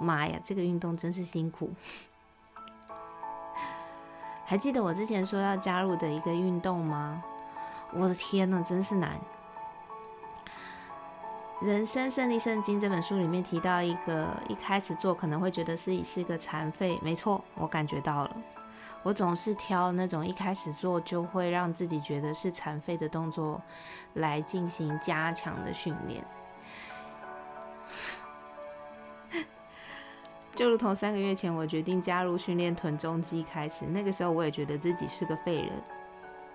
妈呀，这个运动真是辛苦！还记得我之前说要加入的一个运动吗？我的天呐，真是难！《人生胜利圣经》这本书里面提到一个，一开始做可能会觉得自己是个残废，没错，我感觉到了。我总是挑那种一开始做就会让自己觉得是残废的动作来进行加强的训练，就如同三个月前我决定加入训练臀中肌开始，那个时候我也觉得自己是个废人。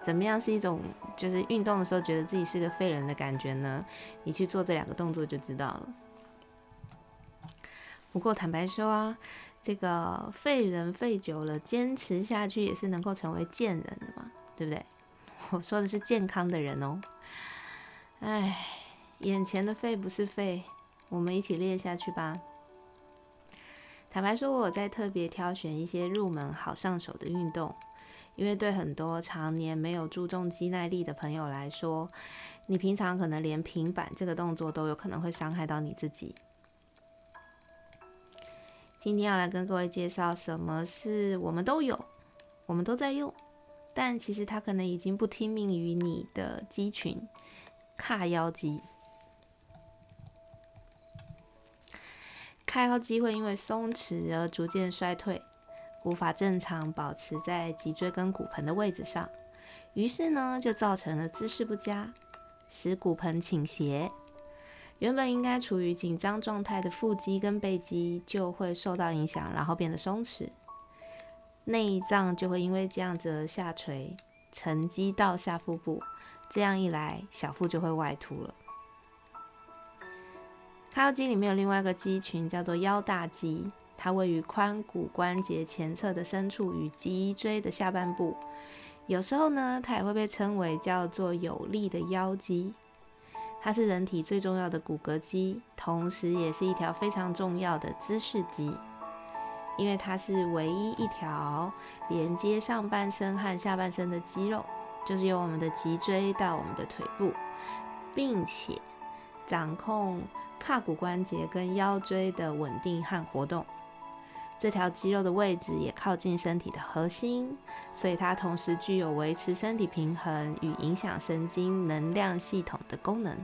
怎么样是一种就是运动的时候觉得自己是个废人的感觉呢？你去做这两个动作就知道了。不过坦白说啊，这个废人废久了，坚持下去也是能够成为健人的嘛，对不对？我说的是健康的人哦。哎，眼前的废不是废，我们一起练下去吧。坦白说，我在特别挑选一些入门好上手的运动。因为对很多常年没有注重肌耐力的朋友来说，你平常可能连平板这个动作都有可能会伤害到你自己。今天要来跟各位介绍什么是我们都有，我们都在用，但其实它可能已经不听命于你的肌群——髂腰肌。髂腰肌会因为松弛而逐渐衰退。无法正常保持在脊椎跟骨盆的位置上，于是呢，就造成了姿势不佳，使骨盆倾斜。原本应该处于紧张状态的腹肌跟背肌就会受到影响，然后变得松弛。内脏就会因为这样子而下垂，沉积到下腹部。这样一来，小腹就会外凸了。腰肌里面有另外一个肌群，叫做腰大肌。它位于髋骨关节前侧的深处，与脊椎的下半部。有时候呢，它也会被称为叫做有力的腰肌。它是人体最重要的骨骼肌，同时也是一条非常重要的姿势肌，因为它是唯一一条连接上半身和下半身的肌肉，就是由我们的脊椎到我们的腿部，并且掌控胯骨关节跟腰椎的稳定和活动。这条肌肉的位置也靠近身体的核心，所以它同时具有维持身体平衡与影响神经能量系统的功能。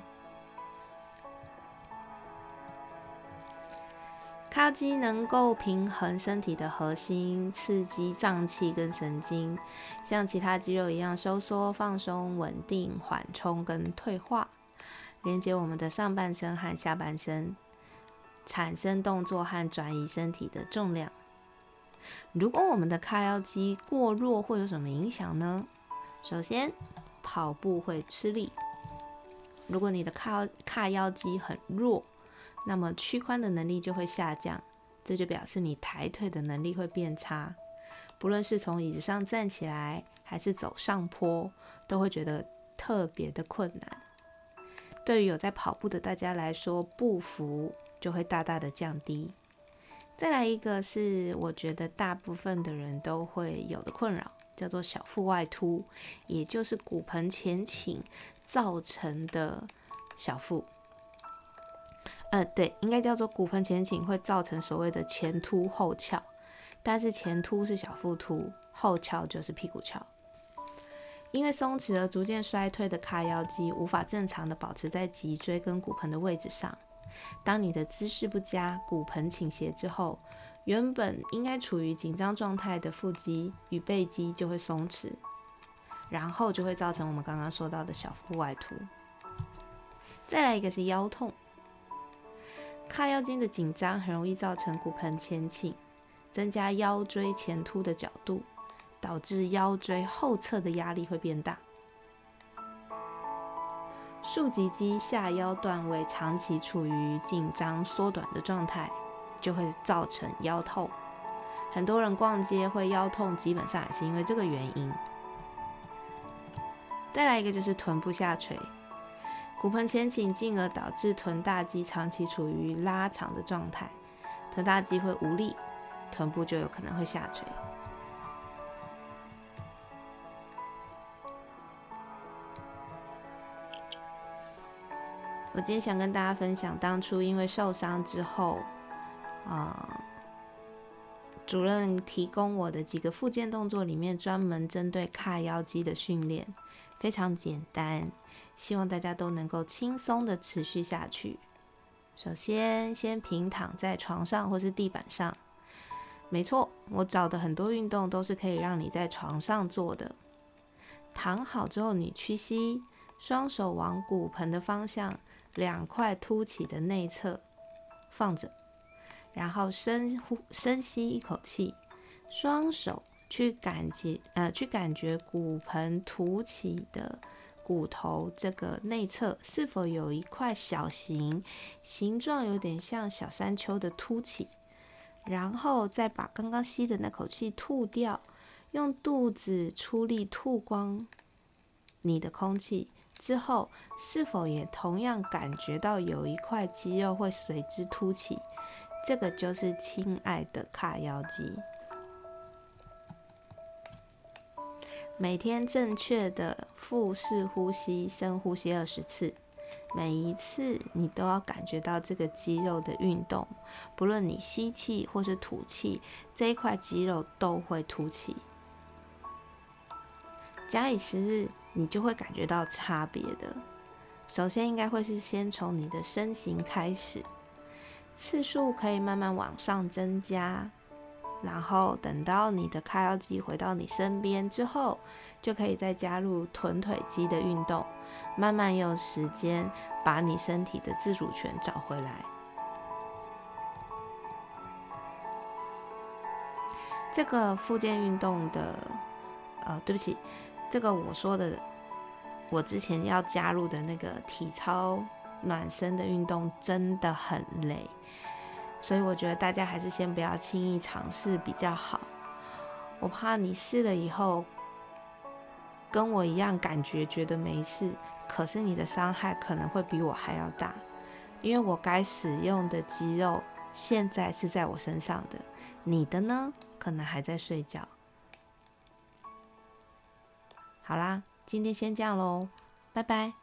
髂肌能够平衡身体的核心，刺激脏器跟神经，像其他肌肉一样收缩、放松、稳定、缓冲跟退化，连接我们的上半身和下半身。产生动作和转移身体的重量。如果我们的髂腰肌过弱，会有什么影响呢？首先，跑步会吃力。如果你的髂髂腰肌很弱，那么屈髋的能力就会下降，这就表示你抬腿的能力会变差。不论是从椅子上站起来，还是走上坡，都会觉得特别的困难。对于有在跑步的大家来说，步幅就会大大的降低。再来一个是，我觉得大部分的人都会有的困扰，叫做小腹外凸，也就是骨盆前倾造成的小腹。呃，对，应该叫做骨盆前倾会造成所谓的前凸后翘，但是前凸是小腹凸，后翘就是屁股翘。因为松弛而逐渐衰退的髂腰肌无法正常的保持在脊椎跟骨盆的位置上。当你的姿势不佳，骨盆倾斜之后，原本应该处于紧张状态的腹肌与背肌就会松弛，然后就会造成我们刚刚说到的小腹外凸。再来一个是腰痛，髂腰筋的紧张很容易造成骨盆前倾，增加腰椎前凸的角度。导致腰椎后侧的压力会变大，竖脊肌下腰段位长期处于紧张缩短的状态，就会造成腰痛。很多人逛街会腰痛，基本上也是因为这个原因。再来一个就是臀部下垂，骨盆前倾，进而导致臀大肌长期处于拉长的状态，臀大肌会无力，臀部就有可能会下垂。我今天想跟大家分享，当初因为受伤之后，啊，主任提供我的几个复健动作里面，专门针对髂腰肌的训练，非常简单，希望大家都能够轻松的持续下去。首先，先平躺在床上或是地板上，没错，我找的很多运动都是可以让你在床上做的。躺好之后，你屈膝，双手往骨盆的方向。两块凸起的内侧放着，然后深呼深吸一口气，双手去感觉呃去感觉骨盆凸起的骨头这个内侧是否有一块小形形状有点像小山丘的凸起，然后再把刚刚吸的那口气吐掉，用肚子出力吐光你的空气。之后是否也同样感觉到有一块肌肉会随之凸起？这个就是亲爱的卡腰肌。每天正确的腹式呼吸，深呼吸二十次，每一次你都要感觉到这个肌肉的运动，不论你吸气或是吐气，这一块肌肉都会凸起。假以时日。你就会感觉到差别的。首先，应该会是先从你的身形开始，次数可以慢慢往上增加，然后等到你的髂腰肌回到你身边之后，就可以再加入臀腿肌的运动，慢慢用时间把你身体的自主权找回来。这个附件运动的，呃，对不起。这个我说的，我之前要加入的那个体操暖身的运动真的很累，所以我觉得大家还是先不要轻易尝试比较好。我怕你试了以后跟我一样感觉觉得没事，可是你的伤害可能会比我还要大，因为我该使用的肌肉现在是在我身上的，你的呢可能还在睡觉。好啦，今天先这样喽，拜拜。